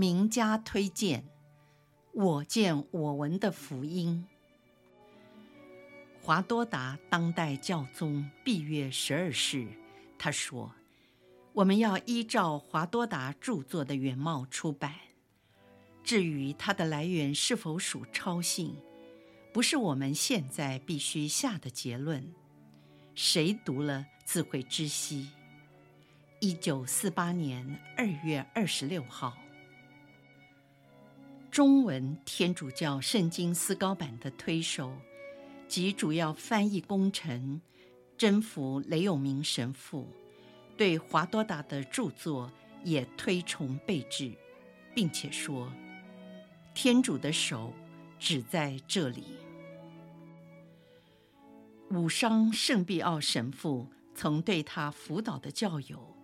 名家推荐，我见我闻的福音。华多达当代教宗闭月十二世，他说：“我们要依照华多达著作的原貌出版。至于它的来源是否属抄信，不是我们现在必须下的结论。谁读了自会知悉。”一九四八年二月二十六号，中文天主教圣经思高版的推手及主要翻译功臣真福雷永明神父对华多达的著作也推崇备至，并且说：“天主的手只在这里。”武商圣庇奥神父曾对他辅导的教友。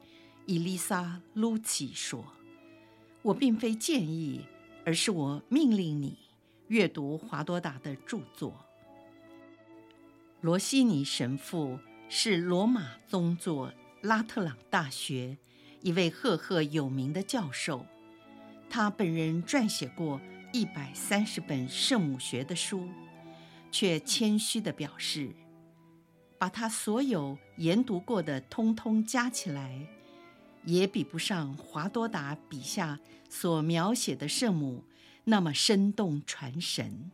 伊丽莎·卢奇说：“我并非建议，而是我命令你阅读华多达的著作。”罗西尼神父是罗马宗座拉特朗大学一位赫赫有名的教授，他本人撰写过一百三十本圣母学的书，却谦虚地表示，把他所有研读过的通通加起来。也比不上华多达笔下所描写的圣母那么生动传神。